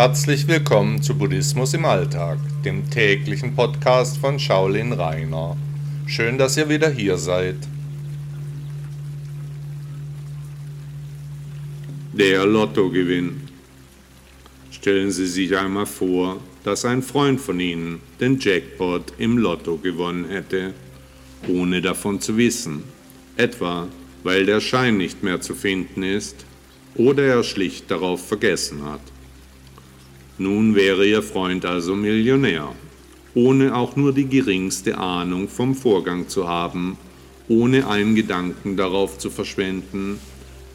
Herzlich willkommen zu Buddhismus im Alltag, dem täglichen Podcast von Shaolin Rainer. Schön, dass ihr wieder hier seid. Der Lottogewinn. Stellen Sie sich einmal vor, dass ein Freund von Ihnen den Jackpot im Lotto gewonnen hätte, ohne davon zu wissen. Etwa, weil der Schein nicht mehr zu finden ist oder er schlicht darauf vergessen hat. Nun wäre Ihr Freund also Millionär, ohne auch nur die geringste Ahnung vom Vorgang zu haben, ohne einen Gedanken darauf zu verschwenden.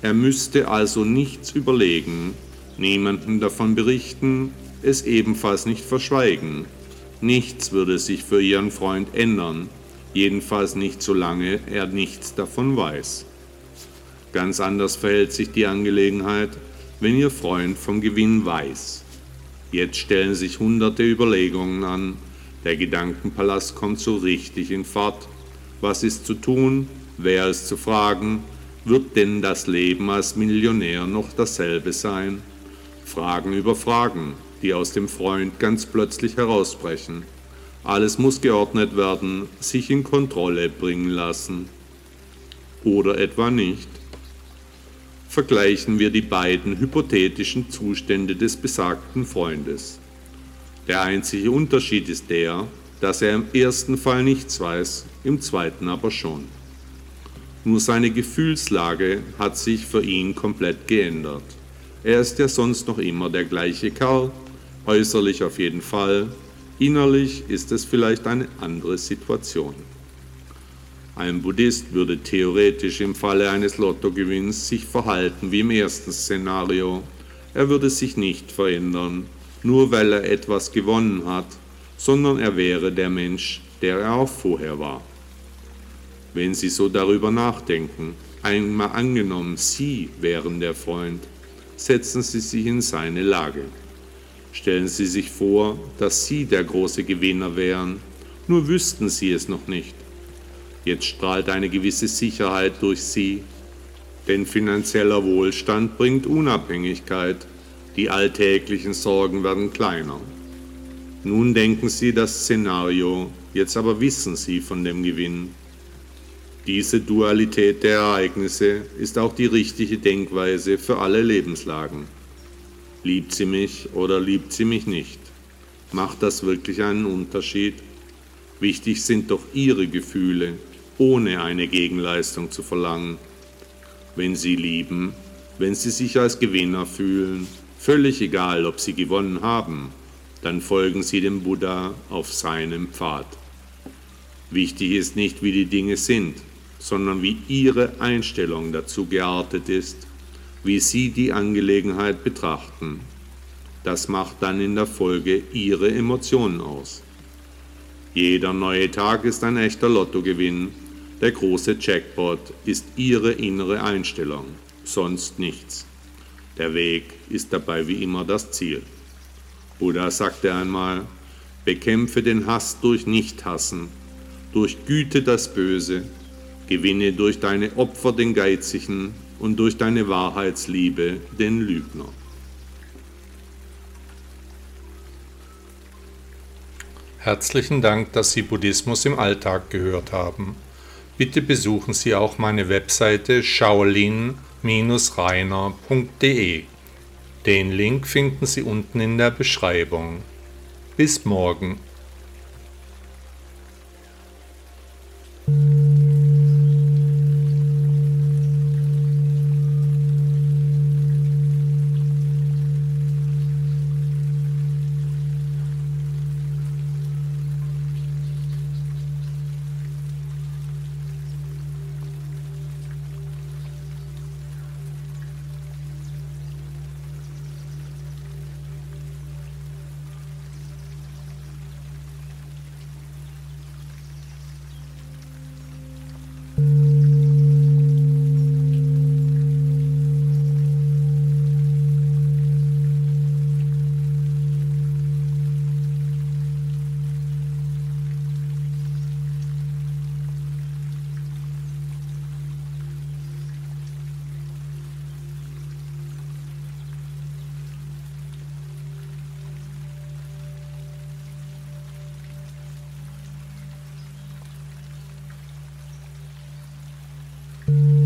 Er müsste also nichts überlegen, niemanden davon berichten, es ebenfalls nicht verschweigen. Nichts würde sich für Ihren Freund ändern, jedenfalls nicht solange er nichts davon weiß. Ganz anders verhält sich die Angelegenheit, wenn Ihr Freund vom Gewinn weiß. Jetzt stellen sich hunderte Überlegungen an, der Gedankenpalast kommt so richtig in Fahrt. Was ist zu tun? Wer ist zu fragen? Wird denn das Leben als Millionär noch dasselbe sein? Fragen über Fragen, die aus dem Freund ganz plötzlich herausbrechen. Alles muss geordnet werden, sich in Kontrolle bringen lassen. Oder etwa nicht vergleichen wir die beiden hypothetischen Zustände des besagten Freundes. Der einzige Unterschied ist der, dass er im ersten Fall nichts weiß, im zweiten aber schon. Nur seine Gefühlslage hat sich für ihn komplett geändert. Er ist ja sonst noch immer der gleiche Kerl, äußerlich auf jeden Fall, innerlich ist es vielleicht eine andere Situation. Ein Buddhist würde theoretisch im Falle eines Lottogewinns sich verhalten wie im ersten Szenario. Er würde sich nicht verändern, nur weil er etwas gewonnen hat, sondern er wäre der Mensch, der er auch vorher war. Wenn Sie so darüber nachdenken, einmal angenommen, Sie wären der Freund, setzen Sie sich in seine Lage. Stellen Sie sich vor, dass Sie der große Gewinner wären, nur wüssten Sie es noch nicht. Jetzt strahlt eine gewisse Sicherheit durch sie, denn finanzieller Wohlstand bringt Unabhängigkeit, die alltäglichen Sorgen werden kleiner. Nun denken Sie das Szenario, jetzt aber wissen Sie von dem Gewinn. Diese Dualität der Ereignisse ist auch die richtige Denkweise für alle Lebenslagen. Liebt sie mich oder liebt sie mich nicht? Macht das wirklich einen Unterschied? Wichtig sind doch Ihre Gefühle, ohne eine Gegenleistung zu verlangen. Wenn Sie lieben, wenn Sie sich als Gewinner fühlen, völlig egal, ob Sie gewonnen haben, dann folgen Sie dem Buddha auf seinem Pfad. Wichtig ist nicht, wie die Dinge sind, sondern wie Ihre Einstellung dazu geartet ist, wie Sie die Angelegenheit betrachten. Das macht dann in der Folge Ihre Emotionen aus. Jeder neue Tag ist ein echter Lottogewinn, der große Jackpot ist Ihre innere Einstellung, sonst nichts. Der Weg ist dabei wie immer das Ziel. Buddha sagte einmal, bekämpfe den Hass durch Nichthassen, durch Güte das Böse, gewinne durch deine Opfer den Geizigen und durch deine Wahrheitsliebe den Lügner. Herzlichen Dank, dass Sie Buddhismus im Alltag gehört haben. Bitte besuchen Sie auch meine Webseite shaolin-reiner.de. Den Link finden Sie unten in der Beschreibung. Bis morgen. Thank you.